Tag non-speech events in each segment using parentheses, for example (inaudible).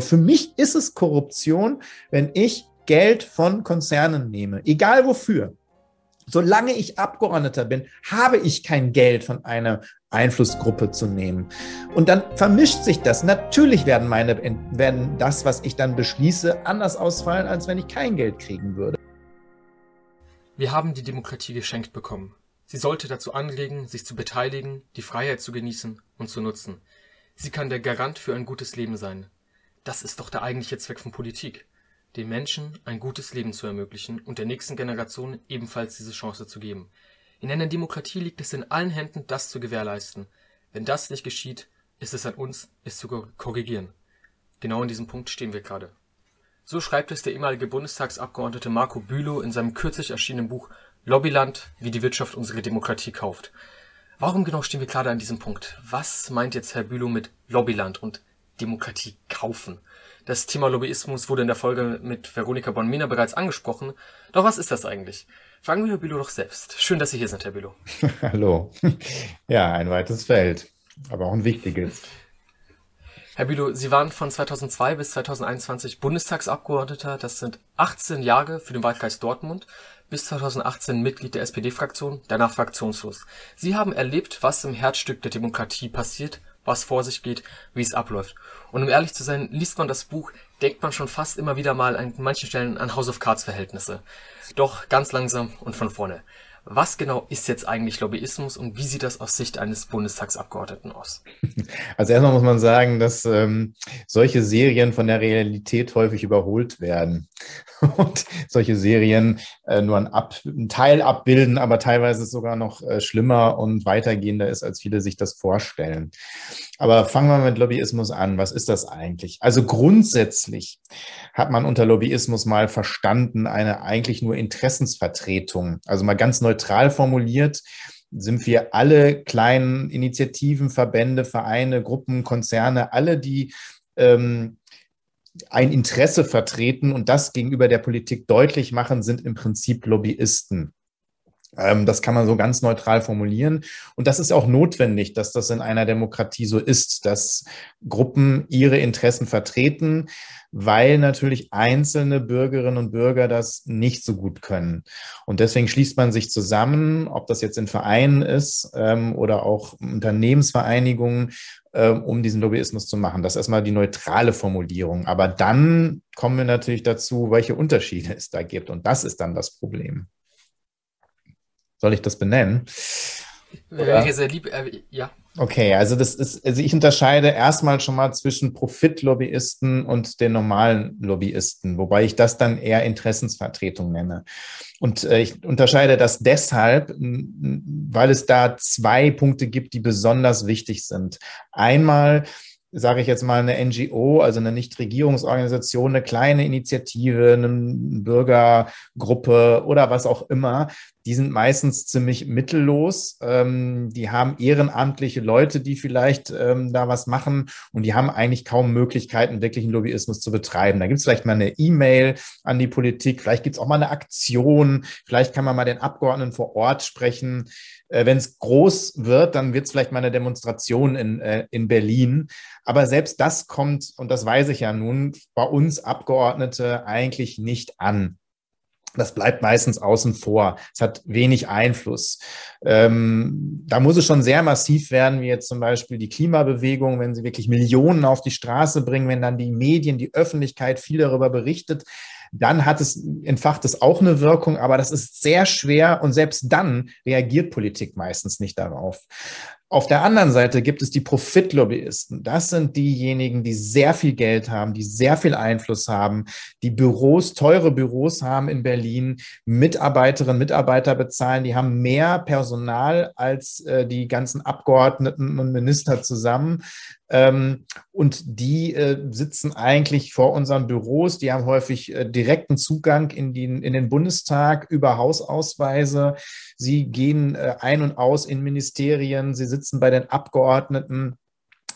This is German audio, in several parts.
Für mich ist es Korruption, wenn ich Geld von Konzernen nehme, egal wofür. Solange ich Abgeordneter bin, habe ich kein Geld von einer Einflussgruppe zu nehmen. Und dann vermischt sich das. Natürlich werden meine, werden das, was ich dann beschließe, anders ausfallen, als wenn ich kein Geld kriegen würde. Wir haben die Demokratie geschenkt bekommen. Sie sollte dazu anregen, sich zu beteiligen, die Freiheit zu genießen und zu nutzen. Sie kann der Garant für ein gutes Leben sein. Das ist doch der eigentliche Zweck von Politik den Menschen ein gutes Leben zu ermöglichen und der nächsten Generation ebenfalls diese Chance zu geben. In einer Demokratie liegt es in allen Händen, das zu gewährleisten. Wenn das nicht geschieht, ist es an uns, es zu korrigieren. Genau in diesem Punkt stehen wir gerade. So schreibt es der ehemalige Bundestagsabgeordnete Marco Bülow in seinem kürzlich erschienenen Buch Lobbyland, wie die Wirtschaft unsere Demokratie kauft. Warum genau stehen wir gerade an diesem Punkt? Was meint jetzt Herr Bülow mit Lobbyland und Demokratie kaufen? Das Thema Lobbyismus wurde in der Folge mit Veronika Bonmina bereits angesprochen. Doch was ist das eigentlich? Fragen wir Herr Bülow doch selbst. Schön, dass Sie hier sind, Herr Bülow. (laughs) Hallo. (laughs) Ja, ein weites Feld, aber auch ein wichtiges. Herr Bülow, Sie waren von 2002 bis 2021 Bundestagsabgeordneter. Das sind 18 Jahre für den Wahlkreis Dortmund. Bis 2018 Mitglied der SPD-Fraktion, danach fraktionslos. Sie haben erlebt, was im Herzstück der Demokratie passiert was vor sich geht, wie es abläuft. Und um ehrlich zu sein, liest man das Buch, denkt man schon fast immer wieder mal an manchen Stellen an House of Cards Verhältnisse. Doch ganz langsam und von vorne. Was genau ist jetzt eigentlich Lobbyismus und wie sieht das aus Sicht eines Bundestagsabgeordneten aus? (laughs) Also erstmal muss man sagen, dass ähm, solche Serien von der Realität häufig überholt werden (laughs) und solche Serien äh, nur ein, Ab ein Teil abbilden, aber teilweise sogar noch äh, schlimmer und weitergehender ist, als viele sich das vorstellen. Aber fangen wir mit Lobbyismus an. Was ist das eigentlich? Also grundsätzlich hat man unter Lobbyismus mal verstanden eine eigentlich nur Interessensvertretung. Also mal ganz neutral formuliert sind wir alle kleinen Initiativen, Verbände, Vereine, Gruppen, Konzerne, alle, die ähm, ein Interesse vertreten und das gegenüber der Politik deutlich machen, sind im Prinzip Lobbyisten. Ähm, das kann man so ganz neutral formulieren. Und das ist auch notwendig, dass das in einer Demokratie so ist, dass Gruppen ihre Interessen vertreten, weil natürlich einzelne Bürgerinnen und Bürger das nicht so gut können. Und deswegen schließt man sich zusammen, ob das jetzt in Vereinen ist ähm, oder auch Unternehmensvereinigungen, ähm, um diesen Lobbyismus zu machen. Das ist erstmal die neutrale Formulierung. Aber dann kommen wir natürlich dazu, welche Unterschiede es da gibt. Und das ist dann das Problem. Soll ich das benennen? Wäre sehr lieb, äh, ja. Okay, also das ist, also ich unterscheide erstmal schon mal zwischen Profitlobbyisten und den normalen Lobbyisten, wobei ich das dann eher Interessensvertretung nenne. Und äh, ich unterscheide das deshalb, weil es da zwei Punkte gibt, die besonders wichtig sind. Einmal sage ich jetzt mal, eine NGO, also eine Nichtregierungsorganisation, eine kleine Initiative, eine Bürgergruppe oder was auch immer, die sind meistens ziemlich mittellos. Ähm, die haben ehrenamtliche Leute, die vielleicht ähm, da was machen und die haben eigentlich kaum Möglichkeiten, wirklichen Lobbyismus zu betreiben. Da gibt es vielleicht mal eine E-Mail an die Politik, vielleicht gibt es auch mal eine Aktion, vielleicht kann man mal den Abgeordneten vor Ort sprechen. Äh, Wenn es groß wird, dann wird es vielleicht mal eine Demonstration in, äh, in Berlin. Aber selbst das kommt, und das weiß ich ja nun, bei uns Abgeordnete eigentlich nicht an. Das bleibt meistens außen vor. Es hat wenig Einfluss. Ähm, da muss es schon sehr massiv werden, wie jetzt zum Beispiel die Klimabewegung, wenn sie wirklich Millionen auf die Straße bringen, wenn dann die Medien, die Öffentlichkeit viel darüber berichtet dann hat es, entfacht es auch eine Wirkung, aber das ist sehr schwer und selbst dann reagiert Politik meistens nicht darauf. Auf der anderen Seite gibt es die Profitlobbyisten. Das sind diejenigen, die sehr viel Geld haben, die sehr viel Einfluss haben, die Büros, teure Büros haben in Berlin, Mitarbeiterinnen, Mitarbeiter bezahlen, die haben mehr Personal als äh, die ganzen Abgeordneten und Minister zusammen. Ähm, und die äh, sitzen eigentlich vor unseren Büros, die haben häufig äh, direkten Zugang in, die, in den Bundestag über Hausausweise. Sie gehen äh, ein und aus in Ministerien, sie sitzen bei den Abgeordneten.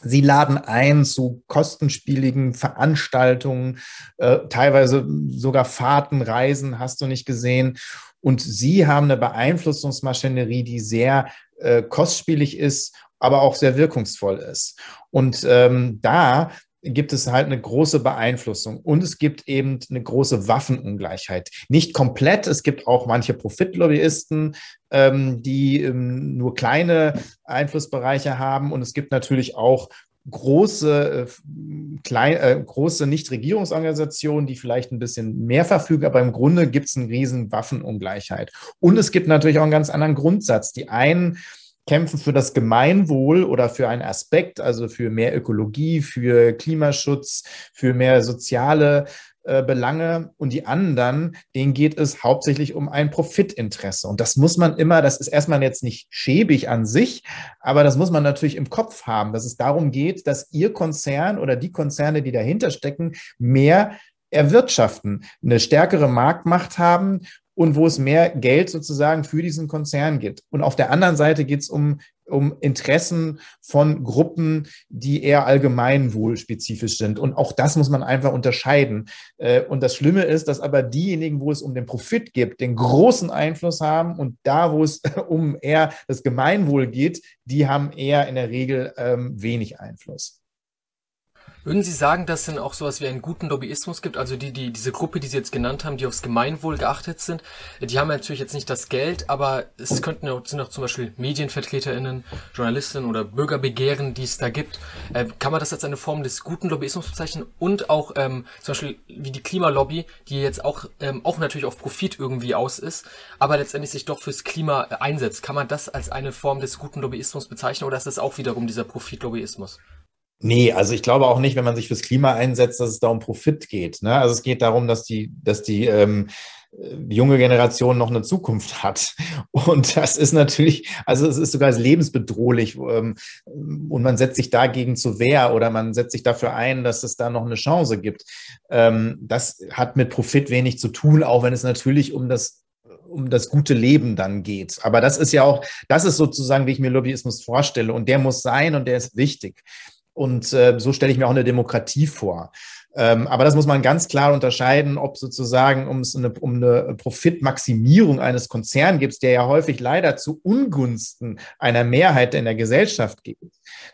Sie laden ein zu kostenspieligen Veranstaltungen, äh, teilweise sogar Fahrten, Reisen, hast du nicht gesehen. Und sie haben eine Beeinflussungsmaschinerie, die sehr äh, kostspielig ist aber auch sehr wirkungsvoll ist. Und ähm, da gibt es halt eine große Beeinflussung und es gibt eben eine große Waffenungleichheit. Nicht komplett, es gibt auch manche Profitlobbyisten, ähm, die ähm, nur kleine Einflussbereiche haben und es gibt natürlich auch große, äh, klein, äh, große Nichtregierungsorganisationen, die vielleicht ein bisschen mehr verfügen, aber im Grunde gibt es eine riesen Waffenungleichheit. Und es gibt natürlich auch einen ganz anderen Grundsatz. Die einen kämpfen für das Gemeinwohl oder für einen Aspekt, also für mehr Ökologie, für Klimaschutz, für mehr soziale äh, Belange und die anderen, denen geht es hauptsächlich um ein Profitinteresse. Und das muss man immer, das ist erstmal jetzt nicht schäbig an sich, aber das muss man natürlich im Kopf haben, dass es darum geht, dass ihr Konzern oder die Konzerne, die dahinter stecken, mehr erwirtschaften, eine stärkere Marktmacht haben und wo es mehr Geld sozusagen für diesen Konzern gibt. Und auf der anderen Seite geht es um, um Interessen von Gruppen, die eher allgemeinwohlspezifisch sind. Und auch das muss man einfach unterscheiden. Äh, und das Schlimme ist, dass aber diejenigen, wo es um den Profit geht, den großen Einfluss haben und da, wo es (laughs) um eher das Gemeinwohl geht, die haben eher in der Regel ähm, wenig Einfluss. Würden Sie sagen, dass es denn auch sowas wie einen guten Lobbyismus gibt? Also die, die, diese Gruppe, die Sie jetzt genannt haben, die aufs Gemeinwohl geachtet sind, die haben natürlich jetzt nicht das Geld, aber es könnten auch, sind auch zum Beispiel MedienvertreterInnen, Journalistinnen oder Bürgerbegehren, die es da gibt. Äh, kann man das als eine Form des guten Lobbyismus bezeichnen? Und auch ähm, zum Beispiel wie die Klimalobby, die jetzt auch, ähm, auch natürlich auf Profit irgendwie aus ist, aber letztendlich sich doch fürs Klima äh, einsetzt. Kann man das als eine Form des guten Lobbyismus bezeichnen oder ist das auch wiederum dieser Profitlobbyismus? Nee, also ich glaube auch nicht, wenn man sich fürs Klima einsetzt, dass es da um Profit geht. Ne? Also es geht darum, dass die, dass die ähm, junge Generation noch eine Zukunft hat. (laughs) Und das ist natürlich, also es ist sogar lebensbedrohlich. Ähm, und man setzt sich dagegen zur Wehr oder man setzt sich dafür ein, dass es da noch eine Chance gibt. Ähm, das hat mit Profit wenig zu tun, auch wenn es natürlich um das um das gute Leben dann geht. Aber das ist ja auch, das ist sozusagen, wie ich mir Lobbyismus vorstelle. Und der muss sein und der ist wichtig. Und äh, so stelle ich mir auch eine Demokratie vor. Ähm, aber das muss man ganz klar unterscheiden, ob sozusagen um es eine, um eine Profitmaximierung eines Konzerns gibt, der ja häufig leider zu Ungunsten einer Mehrheit in der Gesellschaft geht.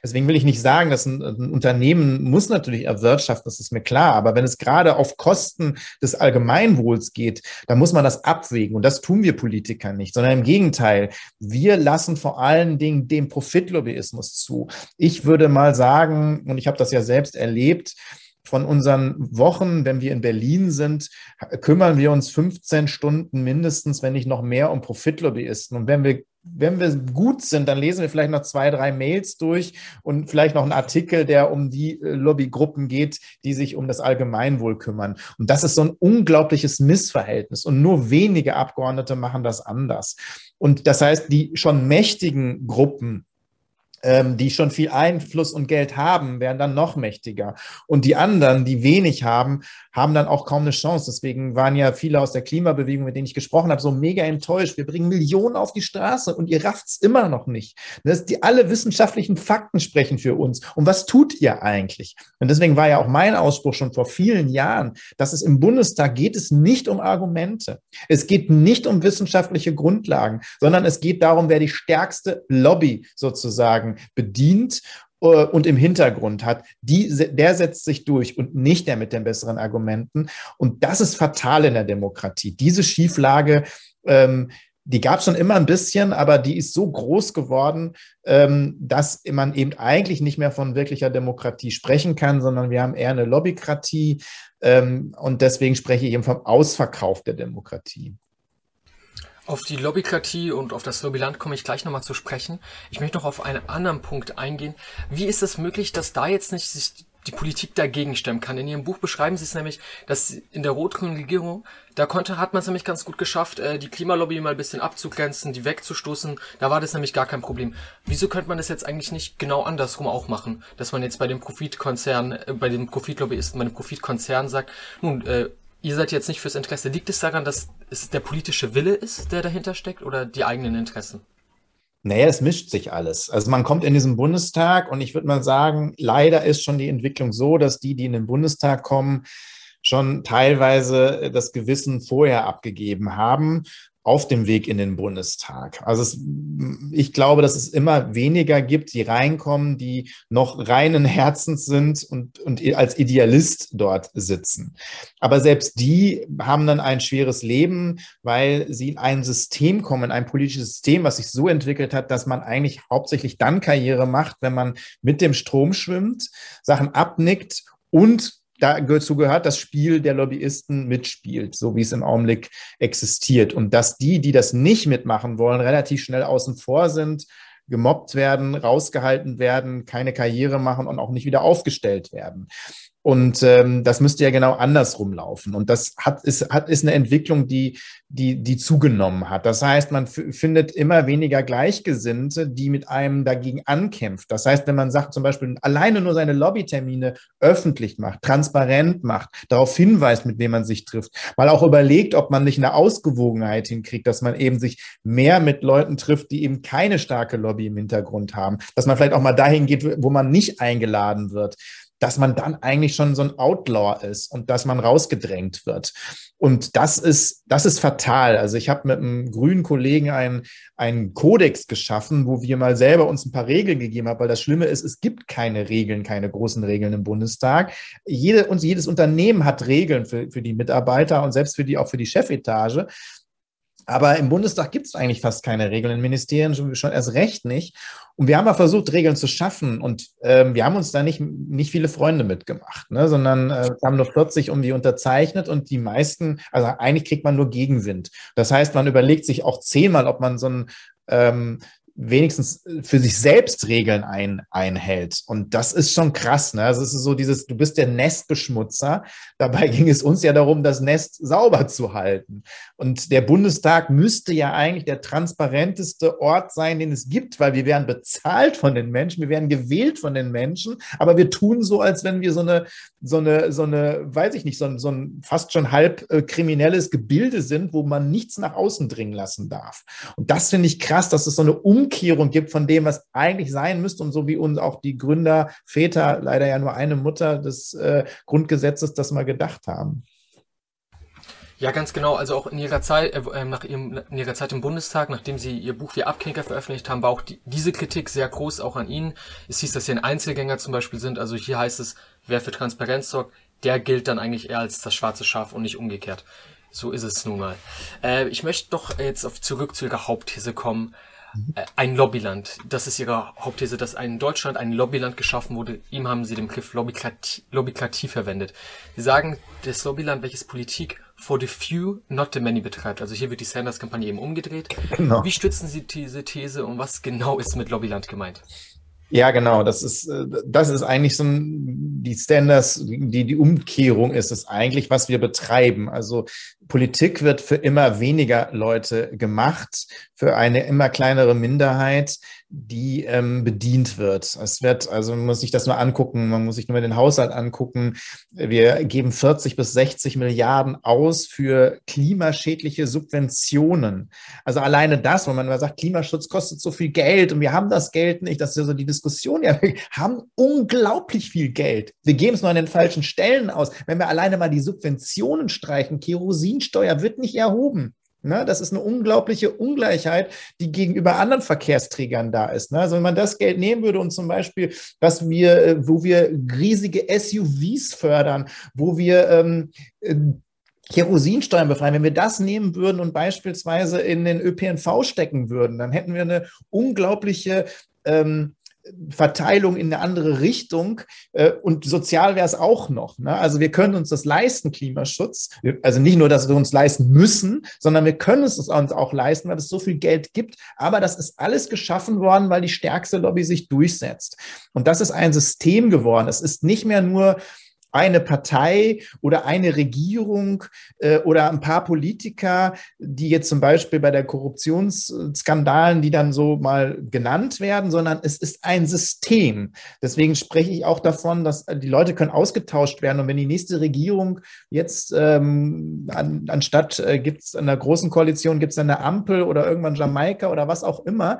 Deswegen will ich nicht sagen, dass ein, ein Unternehmen muss natürlich erwirtschaften, das ist mir klar. Aber wenn es gerade auf Kosten des Allgemeinwohls geht, dann muss man das abwägen. Und das tun wir Politiker nicht, sondern im Gegenteil. Wir lassen vor allen Dingen dem Profitlobbyismus zu. Ich würde mal sagen, und ich habe das ja selbst erlebt, von unseren Wochen, wenn wir in Berlin sind, kümmern wir uns 15 Stunden mindestens, wenn nicht noch mehr, um Profitlobbyisten. Und wenn wir wenn wir gut sind, dann lesen wir vielleicht noch zwei, drei Mails durch und vielleicht noch einen Artikel, der um die äh, Lobbygruppen geht, die sich um das Allgemeinwohl kümmern. Und das ist so ein unglaubliches Missverhältnis. Und nur wenige Abgeordnete machen das anders. Und das heißt, die schon mächtigen Gruppen, die schon viel Einfluss und Geld haben, werden dann noch mächtiger. Und die anderen, die wenig haben, haben dann auch kaum eine Chance. Deswegen waren ja viele aus der Klimabewegung, mit denen ich gesprochen habe, so mega enttäuscht. Wir bringen Millionen auf die Straße und ihr rafft es immer noch nicht. Das, die alle wissenschaftlichen Fakten sprechen für uns. Und was tut ihr eigentlich? Und deswegen war ja auch mein Ausspruch schon vor vielen Jahren, dass es im Bundestag geht es nicht um Argumente. Es geht nicht um wissenschaftliche Grundlagen, sondern es geht darum, wer die stärkste Lobby sozusagen bedient äh, und im Hintergrund hat, die, der setzt sich durch und nicht der mit den besseren Argumenten. Und das ist fatal in der Demokratie. Diese Schieflage, ähm, die gab es schon immer ein bisschen, aber die ist so groß geworden, ähm, dass man eben eigentlich nicht mehr von wirklicher Demokratie sprechen kann, sondern wir haben eher eine Lobbykratie. Ähm, und deswegen spreche ich eben vom Ausverkauf der Demokratie. Auf die Lobbykratie und auf das Lobbyland komme ich gleich nochmal zu sprechen. Ich möchte noch auf einen anderen Punkt eingehen. Wie ist es möglich, dass da jetzt nicht sich die Politik dagegen stemmen kann? In Ihrem Buch beschreiben Sie es nämlich, dass in der rot-grünen Regierung, da konnte, hat man es nämlich ganz gut geschafft, äh, die Klimalobby mal ein bisschen abzugrenzen, die wegzustoßen. Da war das nämlich gar kein Problem. Wieso könnte man das jetzt eigentlich nicht genau andersrum auch machen? Dass man jetzt bei dem Profitkonzern, äh, bei dem Profitlobbyisten, bei dem Profitkonzern sagt, nun, äh, ihr seid jetzt nicht fürs Interesse. Liegt es daran, dass es der politische Wille ist, der dahinter steckt oder die eigenen Interessen? Naja, es mischt sich alles. Also man kommt in diesen Bundestag und ich würde mal sagen, leider ist schon die Entwicklung so, dass die, die in den Bundestag kommen, schon teilweise das Gewissen vorher abgegeben haben auf dem Weg in den Bundestag. Also es, ich glaube, dass es immer weniger gibt, die reinkommen, die noch reinen Herzens sind und, und als Idealist dort sitzen. Aber selbst die haben dann ein schweres Leben, weil sie in ein System kommen, in ein politisches System, was sich so entwickelt hat, dass man eigentlich hauptsächlich dann Karriere macht, wenn man mit dem Strom schwimmt, Sachen abnickt und dazu gehört das Spiel der Lobbyisten mitspielt, so wie es im Augenblick existiert. Und dass die, die das nicht mitmachen wollen, relativ schnell außen vor sind, gemobbt werden, rausgehalten werden, keine Karriere machen und auch nicht wieder aufgestellt werden. Und ähm, das müsste ja genau andersrum laufen. Und das hat, ist, hat, ist eine Entwicklung, die, die, die zugenommen hat. Das heißt, man findet immer weniger Gleichgesinnte, die mit einem dagegen ankämpft. Das heißt, wenn man sagt, zum Beispiel alleine nur seine Lobbytermine öffentlich macht, transparent macht, darauf hinweist, mit wem man sich trifft, mal auch überlegt, ob man nicht eine Ausgewogenheit hinkriegt, dass man eben sich mehr mit Leuten trifft, die eben keine starke Lobby im Hintergrund haben, dass man vielleicht auch mal dahin geht, wo man nicht eingeladen wird dass man dann eigentlich schon so ein Outlaw ist und dass man rausgedrängt wird. Und das ist, das ist fatal. Also ich habe mit einem grünen Kollegen einen, einen Kodex geschaffen, wo wir mal selber uns ein paar Regeln gegeben haben, weil das Schlimme ist, es gibt keine Regeln, keine großen Regeln im Bundestag. Jede, und jedes Unternehmen hat Regeln für, für die Mitarbeiter und selbst für die, auch für die Chefetage. Aber im Bundestag gibt es eigentlich fast keine Regeln, in Ministerien schon, schon erst recht nicht. Und wir haben mal versucht, Regeln zu schaffen. Und ähm, wir haben uns da nicht, nicht viele Freunde mitgemacht, ne? sondern äh, haben nur 40 irgendwie unterzeichnet und die meisten, also eigentlich kriegt man nur Gegenwind. Das heißt, man überlegt sich auch zehnmal, ob man so ein ähm, wenigstens für sich selbst Regeln ein, einhält. Und das ist schon krass. Ne? Also es ist so dieses, du bist der Nestbeschmutzer. Dabei (laughs) ging es uns ja darum, das Nest sauber zu halten. Und der Bundestag müsste ja eigentlich der transparenteste Ort sein, den es gibt, weil wir werden bezahlt von den Menschen, wir werden gewählt von den Menschen, aber wir tun so, als wenn wir so eine, so eine, so eine, weiß ich nicht, so ein, so ein fast schon halb äh, kriminelles Gebilde sind, wo man nichts nach außen dringen lassen darf. Und das finde ich krass, dass es so eine Umkehrung gibt von dem, was eigentlich sein müsste und so wie uns auch die Gründer, Väter, leider ja nur eine Mutter des äh, Grundgesetzes das mal gedacht haben. Ja, ganz genau. Also auch in ihrer Zeit, äh, ähm, nach ihrem, in ihrer Zeit im Bundestag, nachdem sie ihr Buch wie Abknicker veröffentlicht haben, war auch die, diese Kritik sehr groß auch an ihnen. Es hieß, dass sie ein Einzelgänger zum Beispiel sind. Also hier heißt es, wer für Transparenz sorgt, der gilt dann eigentlich eher als das schwarze Schaf und nicht umgekehrt. So ist es nun mal. Äh, ich möchte doch jetzt auf, zurück zu ihrer Hauptthese kommen. Äh, ein Lobbyland. Das ist ihre Hauptthese, dass in Deutschland ein Lobbyland geschaffen wurde. Ihm haben sie den Begriff Lobbykratie, Lobbykratie verwendet. Sie sagen, das Lobbyland, welches Politik for the few, not the many betreibt. Also hier wird die Sanders-Kampagne eben umgedreht. Genau. Wie stützen Sie diese These und was genau ist mit Lobbyland gemeint? Ja, genau. Das ist, äh, das ist eigentlich so ein, die Standards, die, die Umkehrung ist es eigentlich, was wir betreiben. Also Politik wird für immer weniger Leute gemacht, für eine immer kleinere Minderheit die ähm, bedient wird. Es wird, also man muss sich das nur angucken, man muss sich nur mal den Haushalt angucken. Wir geben 40 bis 60 Milliarden aus für klimaschädliche Subventionen. Also alleine das, wenn man immer sagt, Klimaschutz kostet so viel Geld und wir haben das Geld nicht, das ist ja so die Diskussion, ja, wir haben unglaublich viel Geld. Wir geben es nur an den falschen Stellen aus. Wenn wir alleine mal die Subventionen streichen, Kerosinsteuer wird nicht erhoben. Ne, das ist eine unglaubliche Ungleichheit, die gegenüber anderen Verkehrsträgern da ist. Ne? Also wenn man das Geld nehmen würde und zum Beispiel, was wir, äh, wo wir riesige SUVs fördern, wo wir ähm, äh, Kerosinsteuern befreien, wenn wir das nehmen würden und beispielsweise in den ÖPNV stecken würden, dann hätten wir eine unglaubliche ähm, Verteilung in eine andere Richtung äh, und sozial wäre es auch noch. Ne? Also wir können uns das leisten, Klimaschutz. Also nicht nur, dass wir uns leisten müssen, sondern wir können es uns auch leisten, weil es so viel Geld gibt. Aber das ist alles geschaffen worden, weil die stärkste Lobby sich durchsetzt. Und das ist ein System geworden. Es ist nicht mehr nur eine Partei oder eine Regierung äh, oder ein paar Politiker, die jetzt zum Beispiel bei der Korruptionsskandalen, die dann so mal genannt werden, sondern es ist ein System. Deswegen spreche ich auch davon, dass die Leute können ausgetauscht werden. Und wenn die nächste Regierung jetzt ähm, an, anstatt äh, gibt es in der großen Koalition gibt es eine Ampel oder irgendwann Jamaika oder was auch immer,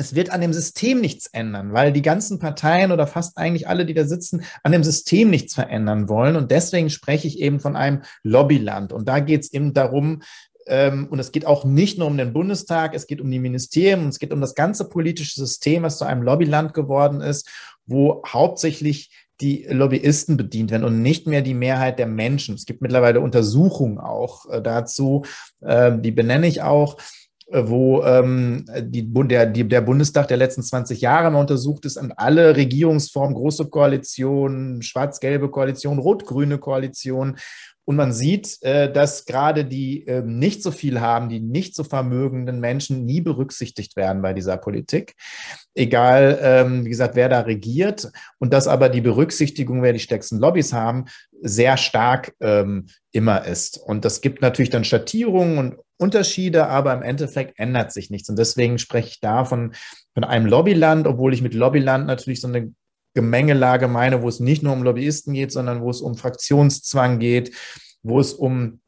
es wird an dem System nichts ändern, weil die ganzen Parteien oder fast eigentlich alle, die da sitzen, an dem System nichts verändern wollen. Und deswegen spreche ich eben von einem Lobbyland. Und da geht es eben darum, Ähm, und es geht auch nicht nur um den Bundestag, es geht um die Ministerien und es geht um das ganze politische System, was zu einem Lobbyland geworden ist, wo hauptsächlich die Lobbyisten bedient werden und nicht mehr die Mehrheit der Menschen. Es gibt mittlerweile Untersuchungen auch äh, dazu, äh, die benenne ich auch, wo ähm, die, der, die, der Bundestag der letzten 20 Jahre mal untersucht ist an alle Regierungsformen, große Koalitionen, schwarz-gelbe Koalition, rot-grüne Koalition. Und man sieht, äh, dass gerade die äh, nicht so viel haben, die nicht so vermögenden Menschen nie berücksichtigt werden bei dieser Politik. Egal, ähm, wie gesagt, wer da regiert. Und dass aber die Berücksichtigung, wer die stärksten Lobbys haben, sehr stark ähm, immer ist. Und das gibt natürlich dann Schattierungen und Unterschiede, aber im Endeffekt ändert sich nichts. Und deswegen spreche ich da von, von einem Lobbyland, obwohl ich mit Lobbyland natürlich so eine Gemengelage meine, wo es nicht nur um Lobbyisten geht, sondern wo es um Fraktionszwang geht, wo es um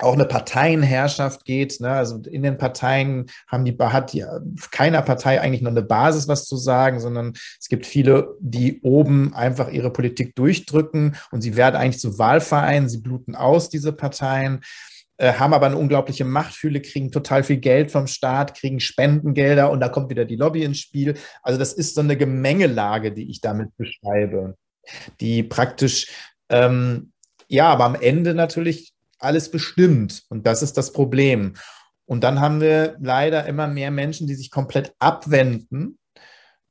auch eine Parteienherrschaft geht. Ne? Also in den Parteien haben die, hat die, keiner Partei eigentlich noch eine Basis, was zu sagen, sondern es gibt viele, die oben einfach ihre Politik durchdrücken und sie werden eigentlich zu Wahlvereinen, sie bluten aus, diese Parteien. Äh, haben aber eine unglaubliche Machtfühle, kriegen total viel Geld vom Staat, kriegen Spendengelder und da kommt wieder die Lobby ins Spiel. Also das ist so eine Gemengelage, die ich damit beschreibe, die praktisch, ähm, ja, aber am Ende natürlich alles bestimmt und das ist das Problem. Und dann haben wir leider immer mehr Menschen, die sich komplett abwenden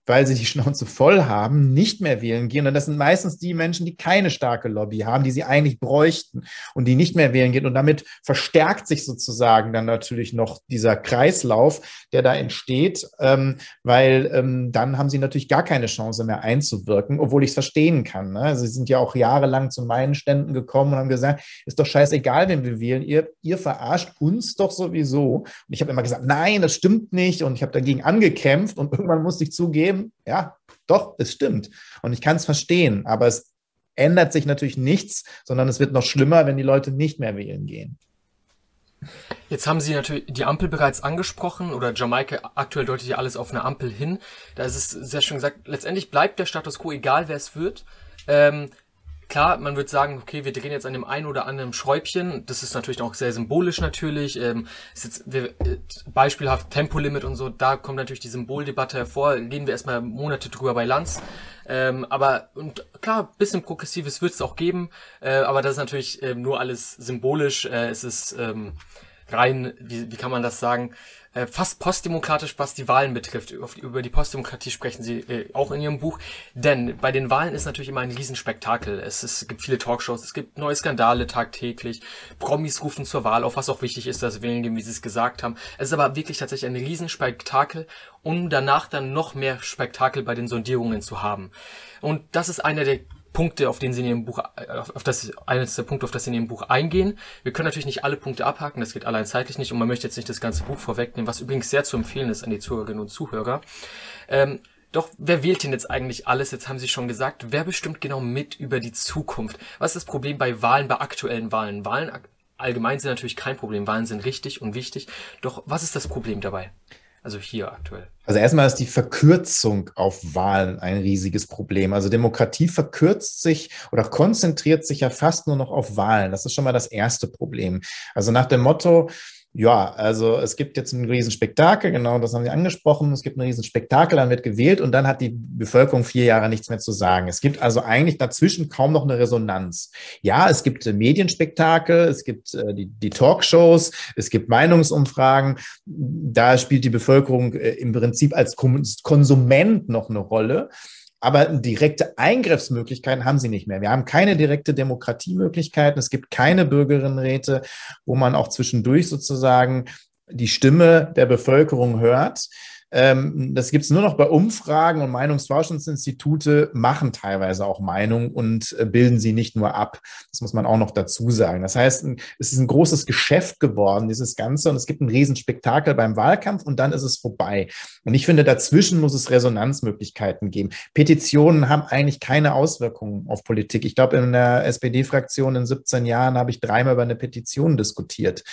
weil sie die Schnauze voll haben, nicht mehr wählen gehen. Und das sind meistens die Menschen, die keine starke Lobby haben, die sie eigentlich bräuchten und die nicht mehr wählen gehen. Und damit verstärkt sich sozusagen dann natürlich noch dieser Kreislauf, der da entsteht, ähm, weil ähm, dann haben sie natürlich gar keine Chance mehr einzuwirken, obwohl ich es verstehen kann. Ne? Sie sind ja auch jahrelang zu meinen Ständen gekommen und haben gesagt, ist doch scheißegal, wenn wir wählen. Ihr, ihr verarscht uns doch sowieso. Und ich habe immer gesagt, nein, das stimmt nicht. Und ich habe dagegen angekämpft und irgendwann musste ich zugeben, zugeben, ja, doch, es stimmt. Und ich kann es verstehen, aber es ändert sich natürlich nichts, sondern es wird noch schlimmer, wenn die Leute nicht mehr wählen gehen. Jetzt haben Sie natürlich die Ampel bereits angesprochen oder Jamaika aktuell deutet ja alles auf eine Ampel hin. Da ist es sehr schön gesagt, letztendlich bleibt der Status quo, egal wer es wird. Ähm, Klar, man wird sagen, okay, wir drehen jetzt an dem einen oder anderen Schräubchen. Das ist natürlich auch sehr symbolisch natürlich. Ähm, ist jetzt wir, äh, beispielhaft Tempolimit und so, da kommt natürlich die Symboldebatte hervor. Gehen wir erstmal Monate drüber bei Lanz. Ähm, aber und klar, bisschen progressives wird es auch geben, äh, aber das ist natürlich äh, nur alles symbolisch. Äh, es ist ähm, rein, wie, wie kann man das sagen? Äh, fast postdemokratisch, was die Wahlen betrifft. über die Postdemokratie sprechen sie äh, auch in ihrem Buch. Denn bei den Wahlen ist natürlich immer ein Riesenspektakel. Es, ist, es gibt viele Talkshows, es gibt neue Skandale tagtäglich. Promis rufen zur Wahl auf, was auch wichtig ist, dass wählen gehen, wie sie es gesagt haben. Es ist aber wirklich tatsächlich ein Riesenspektakel, um danach dann noch mehr Spektakel bei den Sondierungen zu haben. Und das ist einer der Punkte, auf denen sie in ihrem Buch, auf das, eines der Punkte, auf das sie in ihrem Buch eingehen. Wir können natürlich nicht alle Punkte abhaken, das geht allein zeitlich nicht und man möchte jetzt nicht das ganze Buch vorwegnehmen, was übrigens sehr zu empfehlen ist an die Zuhörerinnen und Zuhörer. Ähm, doch wer wählt denn jetzt eigentlich alles? Jetzt haben Sie schon gesagt, wer bestimmt genau mit über die Zukunft? Was ist das Problem bei Wahlen, bei aktuellen Wahlen? Wahlen allgemein sind natürlich kein Problem. Wahlen sind richtig und wichtig. Doch was ist das Problem dabei? Also hier aktuell. Also erstmal ist die Verkürzung auf Wahlen ein riesiges Problem. Also Demokratie verkürzt sich oder konzentriert sich ja fast nur noch auf Wahlen. Das ist schon mal das erste Problem. Also nach dem Motto, ja, also es gibt jetzt ein Riesenspektakel, genau, das haben Sie angesprochen. Es gibt ein Riesenspektakel, dann wird gewählt und dann hat die Bevölkerung vier Jahre nichts mehr zu sagen. Es gibt also eigentlich dazwischen kaum noch eine Resonanz. Ja, es gibt Medienspektakel, es gibt äh, die, die Talkshows, es gibt Meinungsumfragen. Da spielt die Bevölkerung äh, im Prinzip als Konsument noch eine Rolle. Aber direkte Eingriffsmöglichkeiten haben sie nicht mehr. Wir haben keine direkte Demokratiemöglichkeiten. Es gibt keine Bürgerinnenräte, wo man auch zwischendurch sozusagen die Stimme der Bevölkerung hört. Ähm, das gibt es nur noch bei Umfragen und Meinungsforschungsinstitute machen teilweise auch Meinung und äh, bilden sie nicht nur ab. Das muss man auch noch dazu sagen. Das heißt, es ist ein großes Geschäft geworden, dieses Ganze, und es gibt ein Riesenspektakel beim Wahlkampf und dann ist es vorbei. Und ich finde, dazwischen muss es Resonanzmöglichkeiten geben. Petitionen haben eigentlich keine Auswirkungen auf Politik. Ich glaube, in der SPD-Fraktion in 17 Jahren habe ich dreimal über eine Petition diskutiert.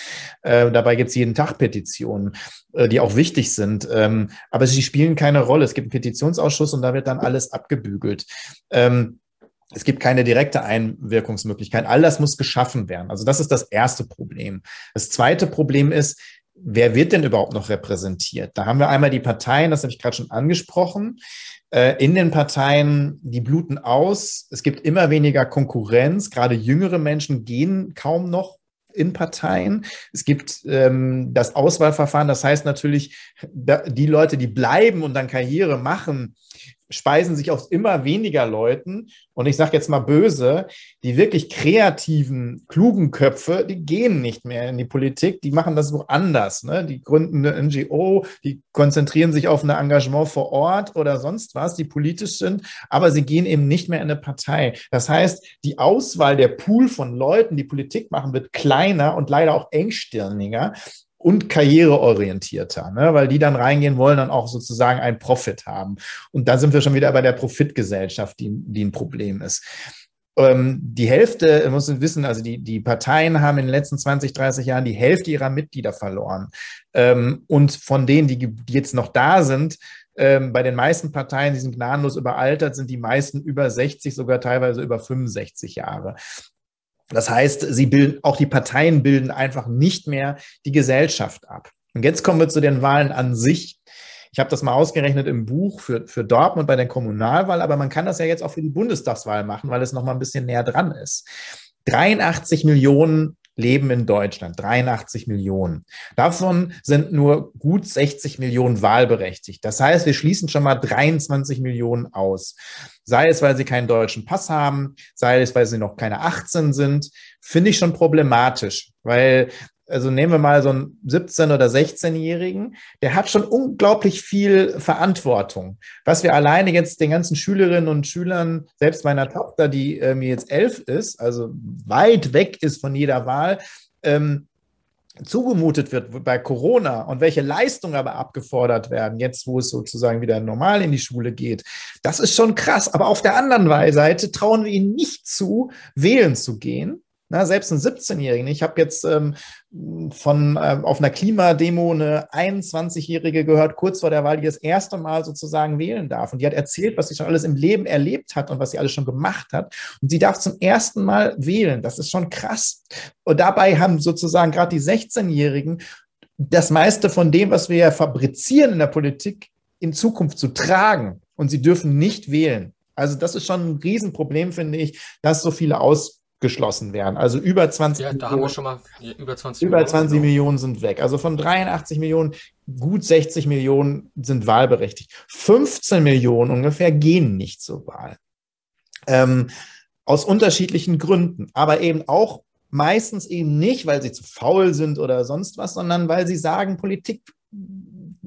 Äh, dabei gibt es jeden Tag Petitionen. Äh, die auch wichtig sind. Ähm, aber sie spielen keine Rolle. Es gibt einen Petitionsausschuss und da wird dann alles abgebügelt. Ähm, Es gibt keine direkte Einwirkungsmöglichkeit. All das muss geschaffen werden. Also das ist das erste Problem. Das zweite Problem ist, wer wird denn überhaupt noch repräsentiert? Da haben wir einmal die Parteien, das habe ich gerade schon angesprochen. Äh, in den Parteien, die bluten aus. Es gibt immer weniger Konkurrenz. Gerade jüngere Menschen gehen kaum noch in Parteien. Es gibt ähm, das Auswahlverfahren, das heißt natürlich, die Leute, die bleiben und dann Karriere machen, speisen sich aus immer weniger Leuten. Und ich sage jetzt mal böse, die wirklich kreativen, klugen Köpfe, die gehen nicht mehr in die Politik, die machen das woanders. Ne? Die gründen eine NGO, die konzentrieren sich auf ein Engagement vor Ort oder sonst was, die politisch sind, aber sie gehen eben nicht mehr in eine Partei. Das heißt, die Auswahl der Pool von Leuten, die Politik machen, wird kleiner und leider auch engstirniger und karriereorientierter, ne? weil die dann reingehen wollen und auch sozusagen einen Profit haben. Und da sind wir schon wieder bei der Profitgesellschaft, die, die ein Problem ist. Ähm, die Hälfte, muss man wissen, also die, die Parteien haben in den letzten 20, 30 Jahren die Hälfte ihrer Mitglieder verloren. Ähm, und von denen, die, die jetzt noch da sind, ähm, bei den meisten Parteien, die sind gnadenlos überaltert, sind die meisten über 60, sogar teilweise über 65 Jahre. Das heißt, sie bilden, auch die Parteien bilden einfach nicht mehr die Gesellschaft ab. Und jetzt kommen wir zu den Wahlen an sich. Ich habe das mal ausgerechnet im Buch für, für Dortmund bei der Kommunalwahl, aber man kann das ja jetzt auch für die Bundestagswahl machen, weil es noch mal ein bisschen näher dran ist. 83 Millionen leben in Deutschland, 83 Millionen. Davon sind nur gut 60 Millionen wahlberechtigt. Das heißt, wir schließen schon mal 23 Millionen aus. Sei es, weil sie keinen deutschen Pass haben, sei es, weil sie noch keine 18 sind, finde ich schon problematisch, weil also nehmen wir mal so einen 17- oder 16-Jährigen, der hat schon unglaublich viel Verantwortung. Was wir alleine jetzt den ganzen Schülerinnen und Schülern, selbst meiner Tochter, die äh, mir jetzt elf ist, also weit weg ist von jeder Wahl, ähm, zugemutet wird bei Corona und welche Leistungen aber abgefordert werden, jetzt wo es sozusagen wieder normal in die Schule geht, das ist schon krass. Aber auf der anderen Seite trauen wir ihnen nicht zu, wählen zu gehen na, selbst ein 17-Jährigen. Ich habe jetzt ähm, von äh, auf einer Klimademo eine 21-Jährige gehört, kurz vor der Wahl, die das erste Mal sozusagen wählen darf. Und die hat erzählt, was sie schon alles im Leben erlebt hat und was sie alles schon gemacht hat. Und sie darf zum ersten Mal wählen. Das ist schon krass. Und dabei haben sozusagen gerade die 16-Jährigen das meiste von dem, was wir ja fabrizieren in der Politik, in Zukunft zu tragen. Und sie dürfen nicht wählen. Also das ist schon ein Riesenproblem, finde ich, dass so viele aus geschlossen werden. Also über 20 ja, da Millionen. haben wir schon mal über 20 über Millionen. 20 Millionen sind weg. Also von 83 Millionen, gut 60 Millionen sind wahlberechtigt. 15 Millionen ungefähr gehen nicht zur Wahl. Ähm, aus unterschiedlichen Gründen, aber eben auch meistens eben nicht, weil sie zu faul sind oder sonst was, sondern weil sie sagen, Politik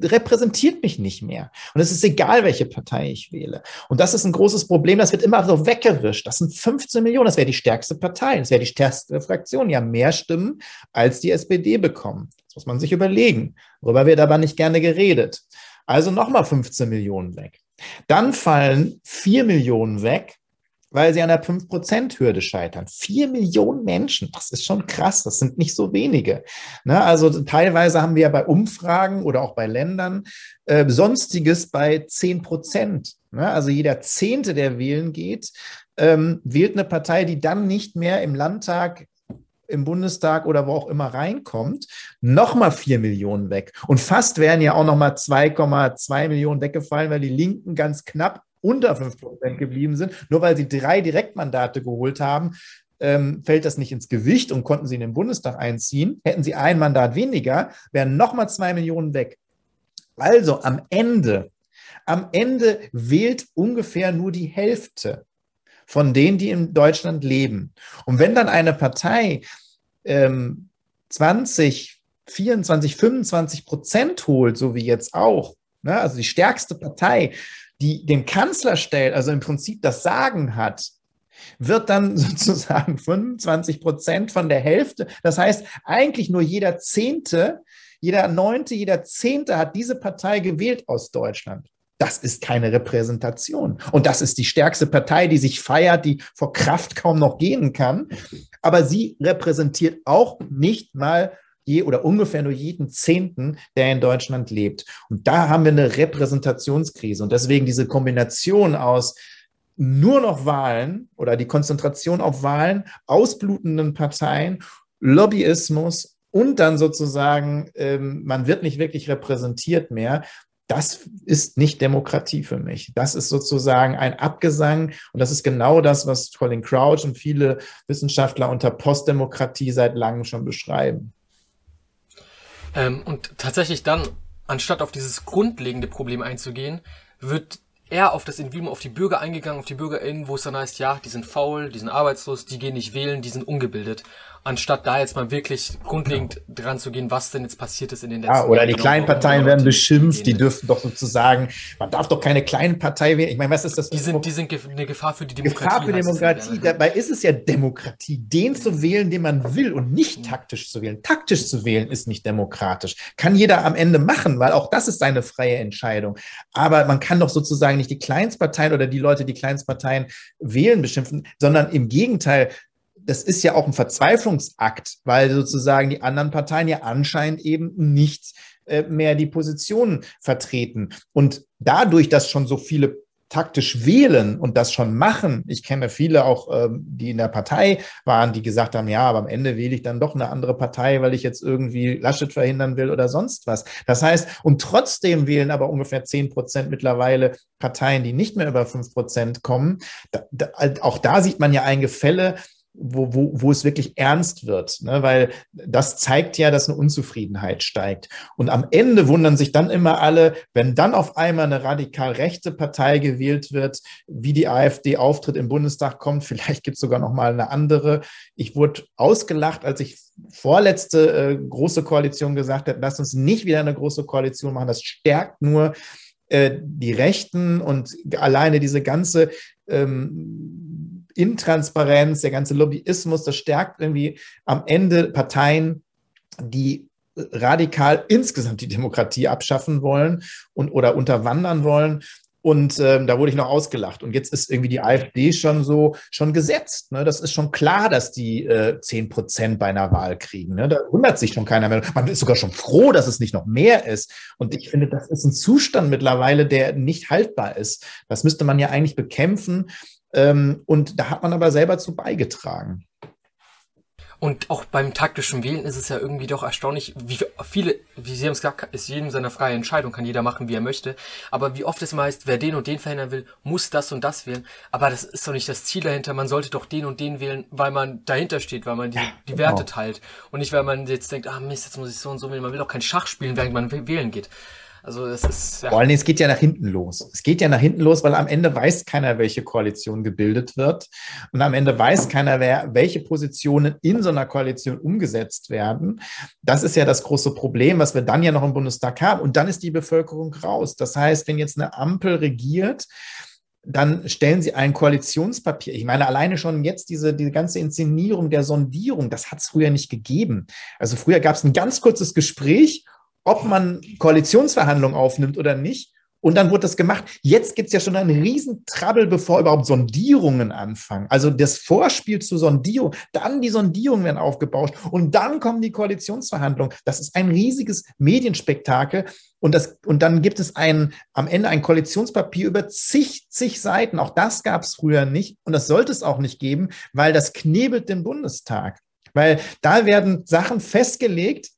repräsentiert mich nicht mehr. Und es ist egal, welche Partei ich wähle. Und das ist ein großes Problem. Das wird immer so weggerischt. Das sind 15 Millionen. Das wäre die stärkste Partei. Das wäre die stärkste Fraktion. Ja, mehr Stimmen als die SPD bekommen. Das muss man sich überlegen. Darüber wird aber nicht gerne geredet. Also nochmal 15 Millionen weg. Dann fallen 4 Millionen weg weil sie an der 5%-Hürde scheitern. Vier Millionen Menschen, das ist schon krass, das sind nicht so wenige. Ne? Also teilweise haben wir ja bei Umfragen oder auch bei Ländern äh, Sonstiges bei 10 Prozent. Ne? Also jeder Zehnte, der wählen geht, ähm, wählt eine Partei, die dann nicht mehr im Landtag im Bundestag oder wo auch immer reinkommt, nochmal vier Millionen weg. Und fast wären ja auch nochmal 2,2 Millionen weggefallen, weil die Linken ganz knapp unter 5% geblieben sind, nur weil sie drei Direktmandate geholt haben, ähm, fällt das nicht ins Gewicht und konnten sie in den Bundestag einziehen. Hätten sie ein Mandat weniger, wären nochmal zwei Millionen weg. Also am Ende, am Ende wählt ungefähr nur die Hälfte von denen, die in Deutschland leben. Und wenn dann eine Partei ähm, 20, 24, 25 Prozent holt, so wie jetzt auch, ne, also die stärkste Partei, die den Kanzler stellt, also im Prinzip das Sagen hat, wird dann (laughs) sozusagen 25 Prozent von der Hälfte. Das heißt, eigentlich nur jeder Zehnte, jeder Neunte, jeder Zehnte hat diese Partei gewählt aus Deutschland. Das ist keine Repräsentation. Und das ist die stärkste Partei, die sich feiert, die vor Kraft kaum noch gehen kann. Aber sie repräsentiert auch nicht mal je oder ungefähr nur jeden Zehnten, der in Deutschland lebt. Und da haben wir eine Repräsentationskrise. Und deswegen diese Kombination aus nur noch Wahlen oder die Konzentration auf Wahlen, ausblutenden Parteien, Lobbyismus und dann sozusagen, ähm, man wird nicht wirklich repräsentiert mehr. Das ist nicht Demokratie für mich. Das ist sozusagen ein Abgesang. Und das ist genau das, was Colin Crouch und viele Wissenschaftler unter Postdemokratie seit langem schon beschreiben. Ähm, und tatsächlich dann, anstatt auf dieses grundlegende Problem einzugehen, wird eher auf das Individuum, auf die Bürger eingegangen, auf die BürgerInnen, wo es dann heißt, ja, die sind faul, die sind arbeitslos, die gehen nicht wählen, die sind ungebildet anstatt da jetzt mal wirklich grundlegend dran zu gehen, was denn jetzt passiert ist in den letzten Jahren. Ja, oder die kleinen Parteien werden beschimpft, die dürfen doch sozusagen, man darf doch keine kleinen Partei wählen. Ich meine, was ist das? Die sind, die sind eine Gefahr für die Demokratie. Gefahr für Demokratie. Dabei ist es ja Demokratie, den zu wählen, den man will und nicht taktisch zu wählen. Taktisch zu wählen ist nicht demokratisch. Kann jeder am Ende machen, weil auch das ist seine freie Entscheidung. Aber man kann doch sozusagen nicht die Kleinstparteien oder die Leute, die Kleinstparteien wählen, beschimpfen, sondern im Gegenteil das ist ja auch ein Verzweiflungsakt, weil sozusagen die anderen Parteien ja anscheinend eben nicht äh, mehr die Positionen vertreten. Und dadurch, dass schon so viele taktisch wählen und das schon machen. Ich kenne viele auch, ähm, die in der Partei waren, die gesagt haben, ja, aber am Ende wähle ich dann doch eine andere Partei, weil ich jetzt irgendwie Laschet verhindern will oder sonst was. Das heißt, und trotzdem wählen aber ungefähr zehn Prozent mittlerweile Parteien, die nicht mehr über fünf Prozent kommen. Auch da sieht man ja ein Gefälle, wo, wo, wo es wirklich ernst wird, ne? weil das zeigt ja, dass eine Unzufriedenheit steigt. Und am Ende wundern sich dann immer alle, wenn dann auf einmal eine radikal rechte Partei gewählt wird, wie die AfD auftritt im Bundestag kommt, vielleicht gibt es sogar noch mal eine andere. Ich wurde ausgelacht, als ich vorletzte äh, große Koalition gesagt habe, lass uns nicht wieder eine große Koalition machen, das stärkt nur äh, die Rechten und alleine diese ganze ähm, Intransparenz, der ganze Lobbyismus, das stärkt irgendwie am Ende Parteien, die radikal insgesamt die Demokratie abschaffen wollen und oder unterwandern wollen. Und ähm, da wurde ich noch ausgelacht. Und jetzt ist irgendwie die AfD schon so schon gesetzt. Ne? Das ist schon klar, dass die äh, 10 Prozent bei einer Wahl kriegen. Ne? Da wundert sich schon keiner mehr. Man ist sogar schon froh, dass es nicht noch mehr ist. Und ich finde, das ist ein Zustand mittlerweile, der nicht haltbar ist. Das müsste man ja eigentlich bekämpfen. Ähm, und da hat man aber selber zu beigetragen. Und auch beim taktischen Wählen ist es ja irgendwie doch erstaunlich, wie viele, wie Sie haben es gesagt, ist jedem seine freie Entscheidung, kann jeder machen, wie er möchte. Aber wie oft es meist, wer den und den verhindern will, muss das und das wählen. Aber das ist doch nicht das Ziel dahinter. Man sollte doch den und den wählen, weil man dahinter steht, weil man die, die genau. Werte teilt. Und nicht, weil man jetzt denkt, ah Mist, jetzt muss ich so und so wählen. Man will doch kein Schach spielen, während man wählen geht. Also es ist. Ja. Vor allem, es geht ja nach hinten los. Es geht ja nach hinten los, weil am Ende weiß keiner, welche Koalition gebildet wird. Und am Ende weiß keiner, wer, welche Positionen in so einer Koalition umgesetzt werden. Das ist ja das große Problem, was wir dann ja noch im Bundestag haben. Und dann ist die Bevölkerung raus. Das heißt, wenn jetzt eine Ampel regiert, dann stellen sie ein Koalitionspapier. Ich meine, alleine schon jetzt diese, diese ganze Inszenierung der Sondierung, das hat es früher nicht gegeben. Also früher gab es ein ganz kurzes Gespräch ob man Koalitionsverhandlungen aufnimmt oder nicht. Und dann wurde das gemacht. Jetzt gibt es ja schon einen riesen Trouble, bevor überhaupt Sondierungen anfangen. Also das Vorspiel zur Sondierung, dann die Sondierungen werden aufgebauscht und dann kommen die Koalitionsverhandlungen. Das ist ein riesiges Medienspektakel. Und, das, und dann gibt es ein, am Ende ein Koalitionspapier über zig, zig Seiten. Auch das gab es früher nicht. Und das sollte es auch nicht geben, weil das knebelt den Bundestag. Weil da werden Sachen festgelegt,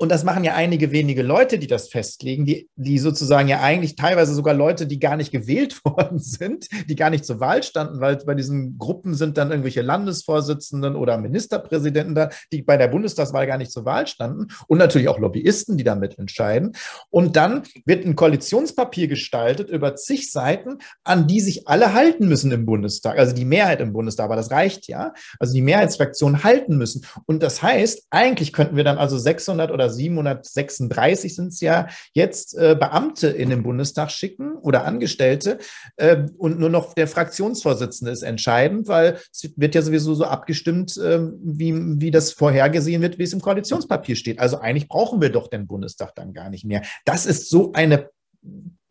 und das machen ja einige wenige Leute, die das festlegen, die, die sozusagen ja eigentlich teilweise sogar Leute, die gar nicht (laughs) gewählt worden sind, die gar nicht zur Wahl standen, weil bei diesen Gruppen sind dann irgendwelche Landesvorsitzenden oder Ministerpräsidenten da, die bei der Bundestagswahl gar nicht zur Wahl standen und natürlich auch Lobbyisten, die damit entscheiden. Und dann wird ein Koalitionspapier gestaltet über zig Seiten, an die sich alle halten müssen im Bundestag, also die Mehrheit im Bundestag, aber das reicht ja. Also die Mehrheitsfraktionen halten müssen. Und das heißt, eigentlich könnten wir dann also 600 oder 736 sind es ja, jetzt äh, Beamte in den Bundestag schicken oder Angestellte äh, und nur noch der Fraktionsvorsitzende ist entscheidend, weil es wird ja sowieso so abgestimmt, äh, wie, wie das vorhergesehen wird, wie es im Koalitionspapier steht. Also eigentlich brauchen wir doch den Bundestag dann gar nicht mehr. Das ist so eine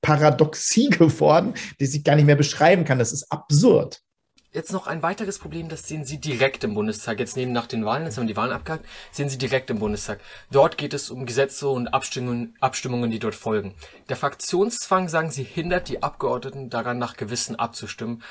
Paradoxie (laughs) geworden, die sich gar nicht mehr beschreiben kann. Das ist absurd. Jetzt noch ein weiteres Problem, das sehen Sie direkt im Bundestag. Jetzt neben nach den Wahlen, jetzt haben wir die Wahlen abgehakt, sehen Sie direkt im Bundestag. Dort geht es um Gesetze und Abstimmungen, Abstimmungen, die dort folgen. Der Fraktionszwang, sagen Sie, hindert die Abgeordneten daran, nach Gewissen abzustimmen.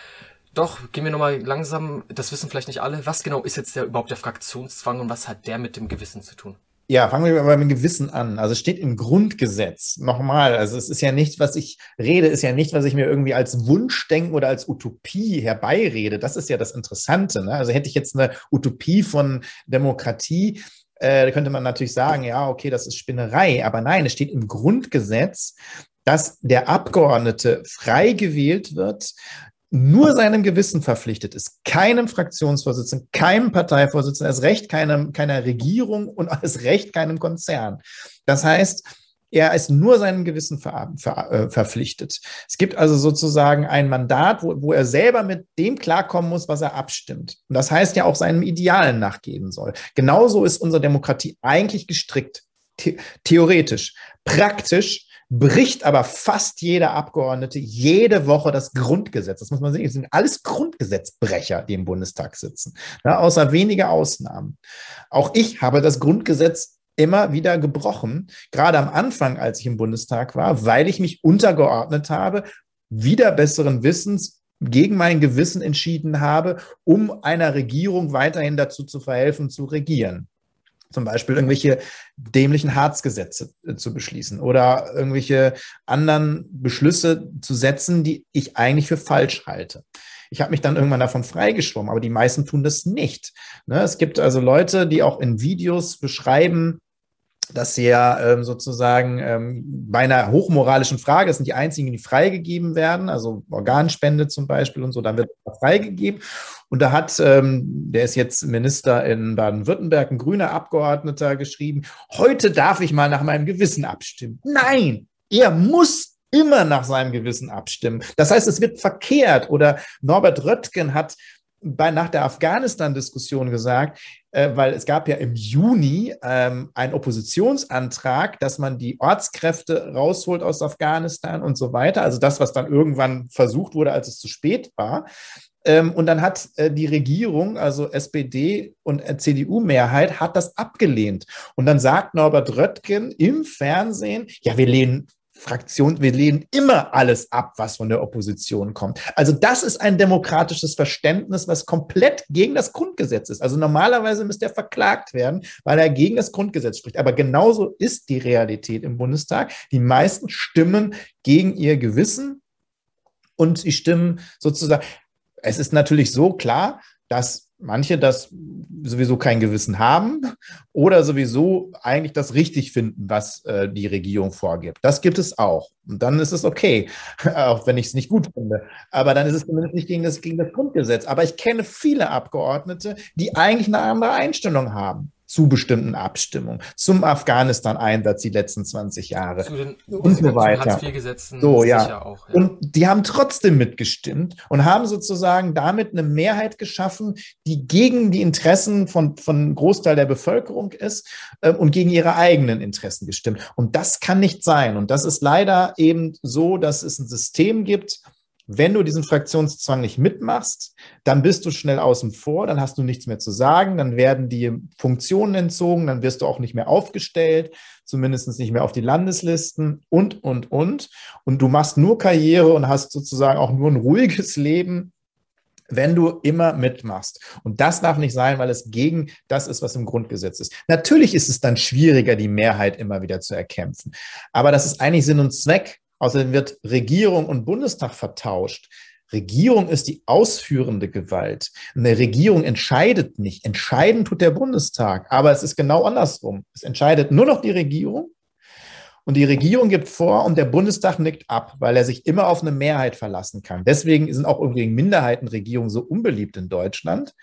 Doch, gehen wir nochmal langsam, das wissen vielleicht nicht alle, was genau ist jetzt der, überhaupt der Fraktionszwang und was hat der mit dem Gewissen zu tun? Ja, fangen wir mal mit dem Gewissen an. Also es steht im Grundgesetz. Nochmal, also es ist ja nicht, was ich rede, ist ja nicht, was ich mir irgendwie als Wunschdenken oder als Utopie herbeirede. Das ist ja das Interessante. Ne? Also hätte ich jetzt eine Utopie von Demokratie, äh, könnte man natürlich sagen, ja, okay, das ist Spinnerei. Aber nein, es steht im Grundgesetz, dass der Abgeordnete frei gewählt wird nur seinem Gewissen verpflichtet ist, keinem Fraktionsvorsitzenden, keinem Parteivorsitzenden, erst recht keinem, keiner Regierung und (laughs) erst recht keinem Konzern. Das heißt, er ist nur seinem Gewissen ver, ver, äh, verpflichtet. Es gibt also sozusagen ein Mandat, wo, wo er selber mit dem klarkommen muss, was er abstimmt. Und das heißt ja auch seinem Idealen nachgeben soll. Genauso ist unsere Demokratie eigentlich gestrickt. The theoretisch. Praktisch bricht aber fast jeder Abgeordnete jede Woche das Grundgesetz. Das muss man sehen. Es sind alles Grundgesetzbrecher, die im Bundestag sitzen, ja, außer wenige Ausnahmen. Auch ich habe das Grundgesetz immer wieder gebrochen, gerade am Anfang, als ich im Bundestag war, weil ich mich untergeordnet habe, wieder besseren Wissens gegen mein Gewissen entschieden habe, um einer Regierung weiterhin dazu zu verhelfen, zu regieren zum Beispiel irgendwelche dämlichen Harzgesetze äh, zu beschließen oder irgendwelche anderen Beschlüsse zu setzen, die ich eigentlich für falsch halte. Ich habe mich dann irgendwann davon freigeschwommen, aber die meisten tun das nicht. Ne? Es gibt also Leute, die auch in Videos beschreiben, dass sie ja ähm, sozusagen ähm, bei einer hochmoralischen Frage, das sind die einzigen, die freigegeben werden, also Organspende zum Beispiel und so, dann wird freigegeben. Und da hat, ähm, der ist jetzt Minister in Baden-Württemberg, ein grüner Abgeordneter, geschrieben, heute darf ich mal nach meinem Gewissen abstimmen. Nein, er muss immer nach seinem Gewissen abstimmen. Das heißt, es wird verkehrt. Oder Norbert Röttgen hat bei, nach der Afghanistan-Diskussion gesagt, äh, weil es gab ja im Juni ähm, einen Oppositionsantrag, dass man die Ortskräfte rausholt aus Afghanistan und so weiter. Also das, was dann irgendwann versucht wurde, als es zu spät war. Ähm, und dann hat äh, die Regierung, also SPD und äh, CDU-Mehrheit, hat das abgelehnt. Und dann sagt Norbert Röttgen im Fernsehen, ja, wir lehnen Fraktion, wir lehnen immer alles ab, was von der Opposition kommt. Also das ist ein demokratisches Verständnis, was komplett gegen das Grundgesetz ist. Also normalerweise müsste er verklagt werden, weil er gegen das Grundgesetz spricht. Aber genauso ist die Realität im Bundestag. Die meisten stimmen gegen ihr Gewissen und sie stimmen sozusagen. Es ist natürlich so klar, dass manche das sowieso kein Gewissen haben oder sowieso eigentlich das richtig finden, was äh, die Regierung vorgibt. Das gibt es auch. Und dann ist es okay, (laughs) auch wenn ich es nicht gut finde. Aber dann ist es zumindest nicht gegen das, gegen das Grundgesetz. Aber ich kenne viele Abgeordnete, die eigentlich eine andere Einstellung haben zu bestimmten Abstimmungen, zum Afghanistan-Einsatz die letzten 20 Jahre zu den, und so weiter. So, ja. Auch, ja. Und die haben trotzdem mitgestimmt und haben sozusagen damit eine Mehrheit geschaffen, die gegen die Interessen von, von Großteil der Bevölkerung ist äh, und gegen ihre eigenen Interessen gestimmt. Und das kann nicht sein. Und das ist leider eben so, dass es ein System gibt, wenn du diesen Fraktionszwang nicht mitmachst, dann bist du schnell außen vor, dann hast du nichts mehr zu sagen, dann werden die Funktionen entzogen, dann wirst du auch nicht mehr aufgestellt, zumindest nicht mehr auf die Landeslisten und, und, und. Und du machst nur Karriere und hast sozusagen auch nur ein ruhiges Leben, wenn du immer mitmachst. Und das darf nicht sein, weil es gegen das ist, was im Grundgesetz ist. Natürlich ist es dann schwieriger, die Mehrheit immer wieder zu erkämpfen. Aber das ist eigentlich Sinn und Zweck Außerdem wird Regierung und Bundestag vertauscht. Regierung ist die ausführende Gewalt. Eine Regierung entscheidet nicht. Entscheiden tut der Bundestag. Aber es ist genau andersrum. Es entscheidet nur noch die Regierung. Und die Regierung gibt vor und der Bundestag nickt ab, weil er sich immer auf eine Mehrheit verlassen kann. Deswegen sind auch übrigens Minderheitenregierungen so unbeliebt in Deutschland,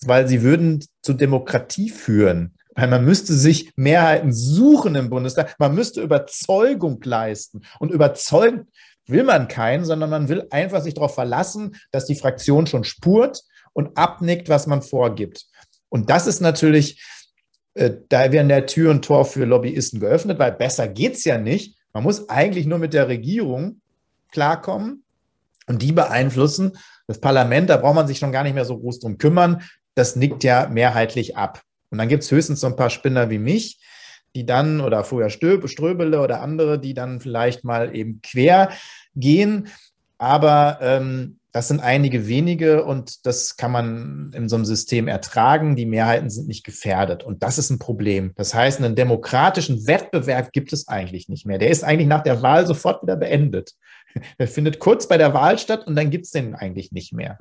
weil sie würden zu Demokratie führen. Weil man müsste sich Mehrheiten suchen im Bundestag. Man müsste Überzeugung leisten. Und überzeugen will man keinen, sondern man will einfach sich darauf verlassen, dass die Fraktion schon spurt und abnickt, was man vorgibt. Und das ist natürlich, äh, da werden der Tür und Tor für Lobbyisten geöffnet, weil besser geht es ja nicht. Man muss eigentlich nur mit der Regierung klarkommen Und die beeinflussen das Parlament, da braucht man sich schon gar nicht mehr so groß drum kümmern. Das nickt ja mehrheitlich ab. Und dann gibt es höchstens so ein paar Spinner wie mich, die dann, oder vorher Ströbele oder andere, die dann vielleicht mal eben quer gehen. Aber ähm, das sind einige wenige und das kann man in so einem System ertragen. Die Mehrheiten sind nicht gefährdet und das ist ein Problem. Das heißt, einen demokratischen Wettbewerb gibt es eigentlich nicht mehr. Der ist eigentlich nach der Wahl sofort wieder beendet. (laughs) Der findet kurz bei der Wahl statt und dann gibt es den eigentlich nicht mehr.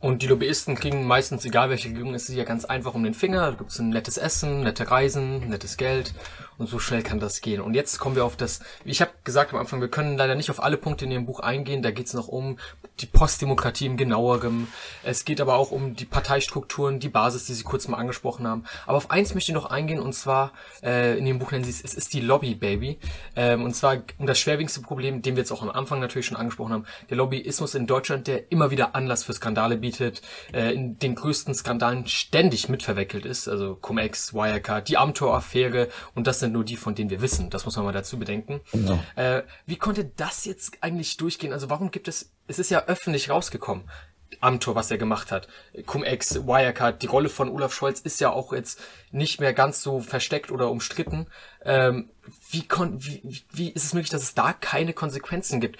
Und die Lobbyisten kriegen meistens, egal welche Regierung ist, ja ganz einfach um den Finger. Da gibt es ein nettes Essen, nette Reisen, nettes Geld. Und so schnell kann das gehen. Und jetzt kommen wir auf das, ich habe gesagt am Anfang, wir können leider nicht auf alle Punkte in Ihrem Buch eingehen. Da geht es noch um die Postdemokratie im genauerem. Es geht aber auch um die Parteistrukturen, die Basis, die Sie kurz mal angesprochen haben. Aber auf eins möchte ich noch eingehen, und zwar äh, in dem Buch nennen Sie es, es ist die Lobby, Baby. Ähm, und zwar um das schwerwiegendste Problem, den wir jetzt auch am Anfang natürlich schon angesprochen haben. Der Lobbyismus in Deutschland, der immer wieder Anlass für Skandale bietet, äh, in den größten Skandalen ständig mitverwickelt ist. Also Cum-Ex, Wirecard, die Amtor-Affäre und das sind sind nur die, von denen wir wissen. Das muss man mal dazu bedenken. Genau. Äh, wie konnte das jetzt eigentlich durchgehen? Also warum gibt es, es ist ja öffentlich rausgekommen. Amtor, was er gemacht hat. Cum-Ex, Wirecard, die Rolle von Olaf Scholz ist ja auch jetzt nicht mehr ganz so versteckt oder umstritten. Ähm, wie, kon wie, wie ist es möglich, dass es da keine Konsequenzen gibt?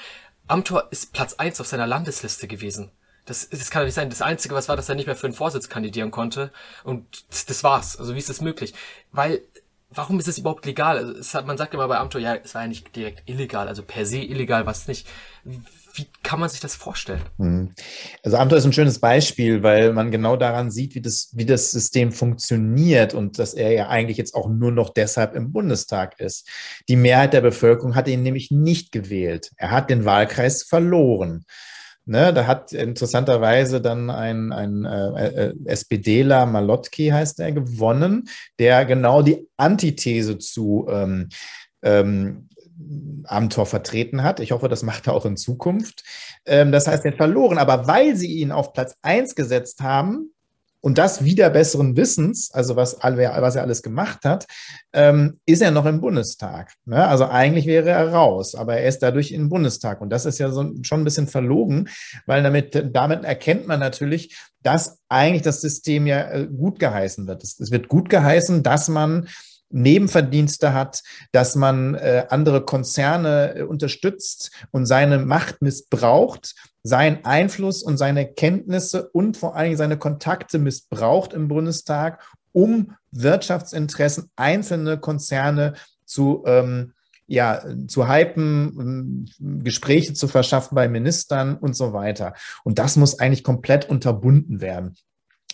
Amtor ist Platz eins auf seiner Landesliste gewesen. Das, das kann doch nicht sein. Das Einzige, was war, dass er nicht mehr für den Vorsitz kandidieren konnte. Und das, das war's. Also wie ist das möglich? Weil warum ist es überhaupt legal? Also hat, man sagt immer bei Amtor, ja, es war ja nicht direkt illegal, also per se illegal, was nicht. Wie kann man sich das vorstellen? Mhm. Also Amtor ist ein schönes Beispiel, weil man genau daran sieht, wie das, wie das System funktioniert und dass er ja eigentlich jetzt auch nur noch deshalb im Bundestag ist. Die Mehrheit der Bevölkerung hat ihn nämlich nicht gewählt. Er hat den Wahlkreis verloren. Ne, da hat interessanterweise dann ein, ein äh, äh SPDler, Malotki heißt er, gewonnen, der genau die Antithese zu ähm, ähm, Amtor vertreten hat. Ich hoffe, das macht er auch in Zukunft. Ähm, das heißt, er hat verloren. Aber weil sie ihn auf Platz 1 gesetzt haben, und das wieder besseren Wissens, also was, was er alles gemacht hat, ähm, ist er noch im Bundestag. Ne? Also eigentlich wäre er raus, aber er ist dadurch im Bundestag. Und das ist ja so, schon ein bisschen verlogen, weil damit, damit erkennt man natürlich, dass eigentlich das System ja äh, gut geheißen wird. Es, es wird gut geheißen, dass man Nebenverdienste hat, dass man äh, andere Konzerne äh, unterstützt und seine Macht missbraucht, seinen Einfluss und seine Kenntnisse und vor allen Dingen seine Kontakte missbraucht im Bundestag, um Wirtschaftsinteressen einzelne Konzerne zu ähm, ja, zu hypen, ähm, Gespräche zu verschaffen bei Ministern und so weiter. Und das muss eigentlich komplett unterbunden werden.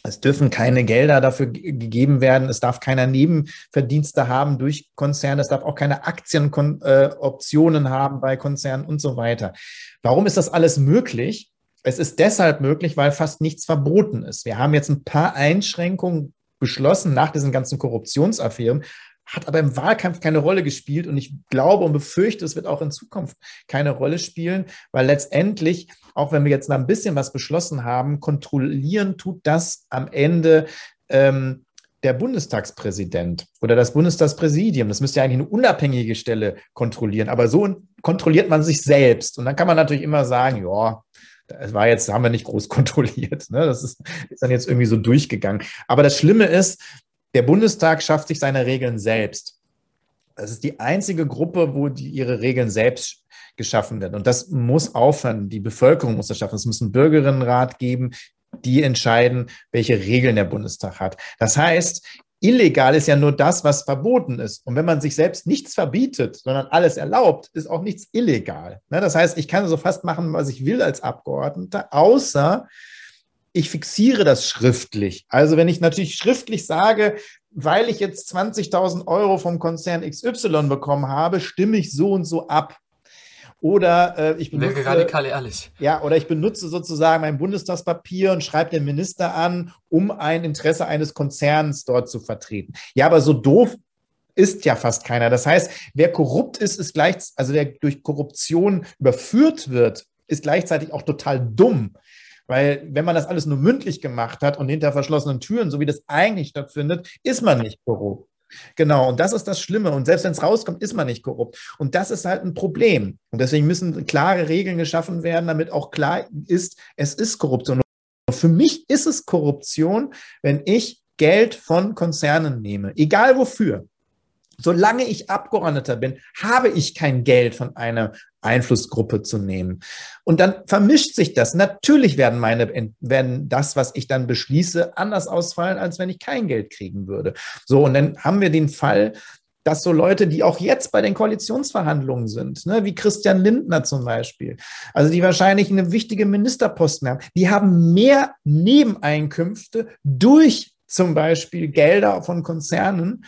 Es dürfen keine Gelder dafür gegeben werden. Es darf keiner Nebenverdienste haben durch Konzerne. Es darf auch keine Aktienoptionen äh, haben bei Konzernen und so weiter. Warum ist das alles möglich? Es ist deshalb möglich, weil fast nichts verboten ist. Wir haben jetzt ein paar Einschränkungen beschlossen nach diesen ganzen Korruptionsaffären, hat aber im Wahlkampf keine Rolle gespielt und ich glaube und befürchte, es wird auch in Zukunft keine Rolle spielen, weil letztendlich, auch wenn wir jetzt mal ein bisschen was beschlossen haben, kontrollieren tut das am Ende ähm, der Bundestagspräsident oder das Bundestagspräsidium. Das müsste ja eigentlich eine unabhängige Stelle kontrollieren, aber so kontrolliert man sich selbst. Und dann kann man natürlich immer sagen, ja, das war jetzt, haben wir nicht groß (laughs) kontrolliert. Ne? Das ist, ist dann jetzt irgendwie so durchgegangen. Aber das Schlimme ist, der Bundestag schafft sich seine Regeln selbst. Das ist die einzige Gruppe, wo die ihre Regeln selbst geschaffen werden. Und das muss aufhören. Die Bevölkerung muss das schaffen. Es muss einen Bürgerinnenrat geben, die entscheiden, welche Regeln der Bundestag hat. Das heißt, illegal ist ja nur das, was verboten ist. Und wenn man sich selbst nichts verbietet, sondern alles erlaubt, ist auch nichts illegal. Ne, das heißt, ich kann so fast machen, was ich will als Abgeordneter, außer ich fixiere das schriftlich. Also wenn ich natürlich schriftlich sage, weil ich jetzt 20.000 Euro vom Konzern XY bekommen habe, stimme ich so und so ab. Oder äh, ich benutze, radikal ehrlich. Ja, oder ich benutze sozusagen mein Bundestagspapier und schreibe den Minister an, um ein Interesse eines Konzerns dort zu vertreten. Ja, aber so doof ist ja fast keiner. Das heißt, wer korrupt ist, ist gleich, also wer durch Korruption überführt wird, ist gleichzeitig auch total dumm. Weil wenn man das alles nur mündlich gemacht hat und hinter verschlossenen Türen, so wie das eigentlich stattfindet, ist man nicht korrupt. Genau, und das ist das Schlimme. Und selbst wenn es rauskommt, ist man nicht korrupt. Und das ist halt ein Problem. Und deswegen müssen klare Regeln geschaffen werden, damit auch klar ist, es ist Korruption. Und für mich ist es Korruption, wenn ich Geld von Konzernen nehme, egal wofür. Solange ich Abgeordneter bin, habe ich kein Geld von einer Einflussgruppe zu nehmen. Und dann vermischt sich das. Natürlich werden meine, werden das, was ich dann beschließe, anders ausfallen, als wenn ich kein Geld kriegen würde. So, und dann haben wir den Fall, dass so Leute, die auch jetzt bei den Koalitionsverhandlungen sind, ne, wie Christian Lindner zum Beispiel, also die wahrscheinlich eine wichtige Ministerposten haben, die haben mehr Nebeneinkünfte durch zum Beispiel Gelder von Konzernen,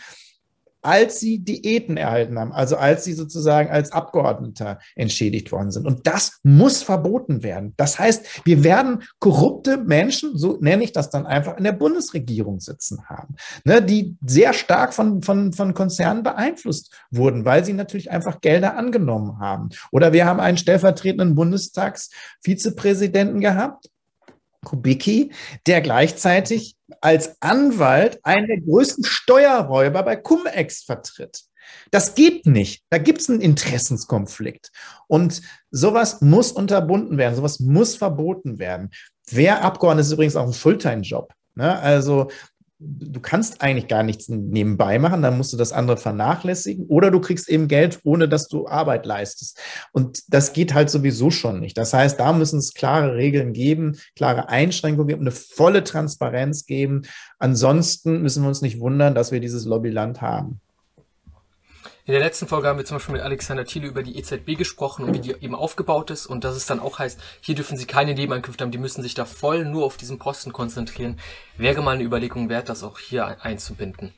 als sie Diäten erhalten haben, also als sie sozusagen als Abgeordneter entschädigt worden sind. Und das muss verboten werden. Das heißt, wir werden korrupte Menschen, so nenne ich das dann einfach, in der Bundesregierung sitzen haben, ne, die sehr stark von, von, von Konzernen beeinflusst wurden, weil sie natürlich einfach Gelder angenommen haben. Oder wir haben einen stellvertretenden Bundestagsvizepräsidenten gehabt, Kubicki, der gleichzeitig als Anwalt einen der größten Steuerräuber bei Cum-Ex vertritt. Das geht nicht. Da gibt es einen Interessenskonflikt. Und sowas muss unterbunden werden, sowas muss verboten werden. Wer Abgeordneter ist übrigens auch ein Fulltime-Job. Ne? Also du kannst eigentlich gar nichts nebenbei machen, dann musst du das andere vernachlässigen oder du kriegst eben Geld, ohne dass du Arbeit leistest. Und das geht halt sowieso schon nicht. Das heißt, da müssen es klare Regeln geben, klare Einschränkungen geben, eine volle Transparenz geben. Ansonsten müssen wir uns nicht wundern, dass wir dieses Lobbyland haben. In der letzten Folge haben wir zum Beispiel mit Alexander Thiele über die EZB gesprochen und wie die eben aufgebaut ist und dass es dann auch heißt, hier dürfen sie keine Nebeneinkünfte haben, die müssen sich da voll nur auf diesen Posten konzentrieren. Wäre mal eine Überlegung wert, das auch hier einzubinden.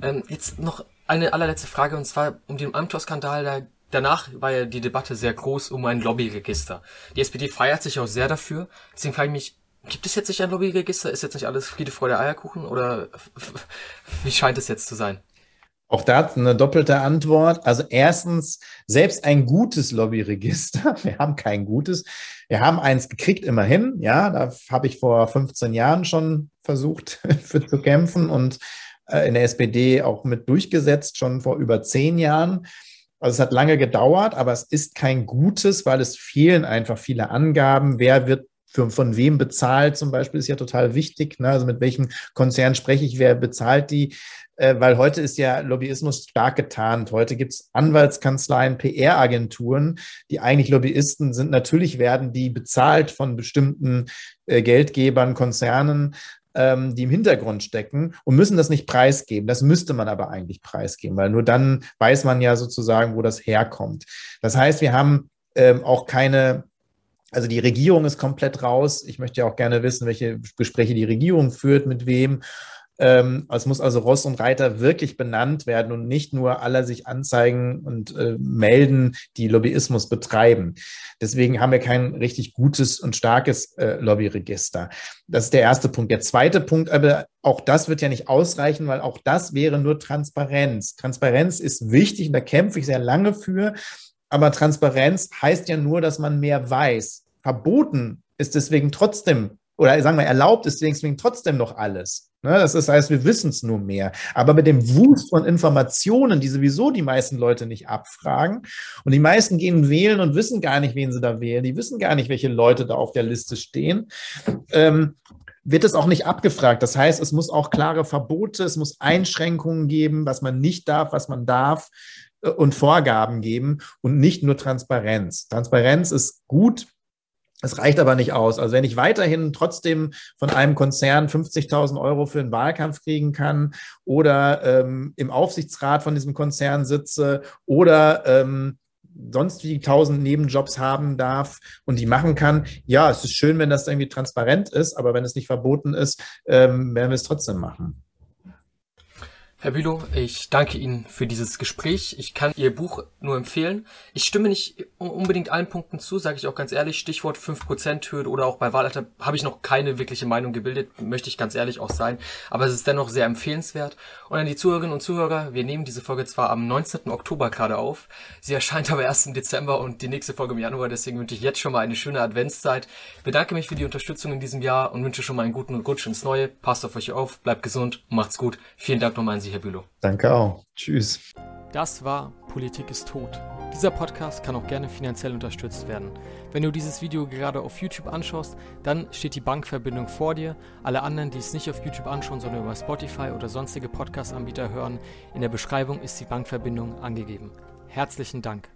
Ähm, jetzt noch eine allerletzte Frage und zwar um den Amtor-Skandal. Da, danach war ja die Debatte sehr groß um ein Lobbyregister. Die SPD feiert sich auch sehr dafür. Deswegen frage ich mich, Gibt es jetzt nicht ein Lobbyregister? Ist jetzt nicht alles Friede, Freude, Eierkuchen? Oder (laughs) wie scheint es jetzt zu sein? Auch da eine doppelte Antwort. Also erstens, selbst ein gutes Lobbyregister, (laughs) wir haben kein gutes, wir haben eins gekriegt immerhin, ja, da habe ich vor 15 Jahren schon versucht (laughs) für zu kämpfen und äh, in der SPD auch mit durchgesetzt, schon vor über zehn Jahren. Also es hat lange gedauert, aber es ist kein gutes, weil es fehlen einfach viele Angaben. Wer wird für, von wem bezahlt zum Beispiel, ist ja total wichtig. Ne? Also mit welchem Konzern spreche ich, wer bezahlt die? Äh, weil heute ist ja Lobbyismus stark getarnt. Heute gibt es Anwaltskanzleien, PR-Agenturen, die eigentlich Lobbyisten sind. Natürlich werden die bezahlt von bestimmten äh, Geldgebern, Konzernen, ähm, die im Hintergrund stecken und müssen das nicht preisgeben. Das müsste man aber eigentlich preisgeben, weil nur dann weiß man ja sozusagen, wo das herkommt. Das heißt, wir haben ähm, auch keine also die Regierung ist komplett raus. Ich möchte ja auch gerne wissen, welche Gespräche die Regierung führt, mit wem. Ähm, es muss also Ross und Reiter wirklich benannt werden und nicht nur alle sich anzeigen und äh, melden, die Lobbyismus betreiben. Deswegen haben wir kein richtig gutes und starkes äh, Lobbyregister. Das ist der erste Punkt. Der zweite Punkt, aber auch das wird ja nicht ausreichen, weil auch das wäre nur Transparenz. Transparenz ist wichtig und da kämpfe ich sehr lange für. Aber Transparenz heißt ja nur, dass man mehr weiß verboten ist deswegen trotzdem, oder sagen wir, erlaubt ist deswegen trotzdem noch alles. Ne? Das ist, heißt, wir wissen es nur mehr. Aber mit dem Wust von Informationen, die sowieso die meisten Leute nicht abfragen, und die meisten gehen wählen und wissen gar nicht, wen sie da wählen, die wissen gar nicht, welche Leute da auf der Liste stehen, ähm, wird es auch nicht abgefragt. Das heißt, es muss auch klare Verbote, es muss Einschränkungen geben, was man nicht darf, was man darf äh, und Vorgaben geben und nicht nur Transparenz. Transparenz ist gut, es reicht aber nicht aus. Also wenn ich weiterhin trotzdem von einem Konzern 50.000 Euro für einen Wahlkampf kriegen kann oder ähm, im Aufsichtsrat von diesem Konzern sitze oder ähm, sonst wie tausend Nebenjobs haben darf und die machen kann, ja, es ist schön, wenn das irgendwie transparent ist, aber wenn es nicht verboten ist, ähm, werden wir es trotzdem machen. Herr Bülow, ich danke Ihnen für dieses Gespräch. Ich kann Ihr Buch nur empfehlen. Ich stimme nicht unbedingt allen Punkten zu, sage ich auch ganz ehrlich. Stichwort 5%-Hürde oder auch bei Wahlalter habe ich noch keine wirkliche Meinung gebildet, möchte ich ganz ehrlich auch sein. Aber es ist dennoch sehr empfehlenswert. Und an die Zuhörerinnen und Zuhörer, wir nehmen diese Folge zwar am 19. Oktober gerade auf, sie erscheint aber erst im Dezember und die nächste Folge im Januar, deswegen wünsche ich jetzt schon mal eine schöne Adventszeit. Bedanke mich für die Unterstützung in diesem Jahr und wünsche schon mal einen guten Rutsch ins Neue. Passt auf euch auf, bleibt gesund, macht's gut. Vielen Dank nochmal an Sie, Herr Bülow. Danke auch. Tschüss. Das war Politik ist tot. Dieser Podcast kann auch gerne finanziell unterstützt werden. Wenn du dieses Video gerade auf YouTube anschaust, dann steht die Bankverbindung vor dir. Alle anderen, die es nicht auf YouTube anschauen, sondern über Spotify oder sonstige Podcast-Anbieter hören, in der Beschreibung ist die Bankverbindung angegeben. Herzlichen Dank.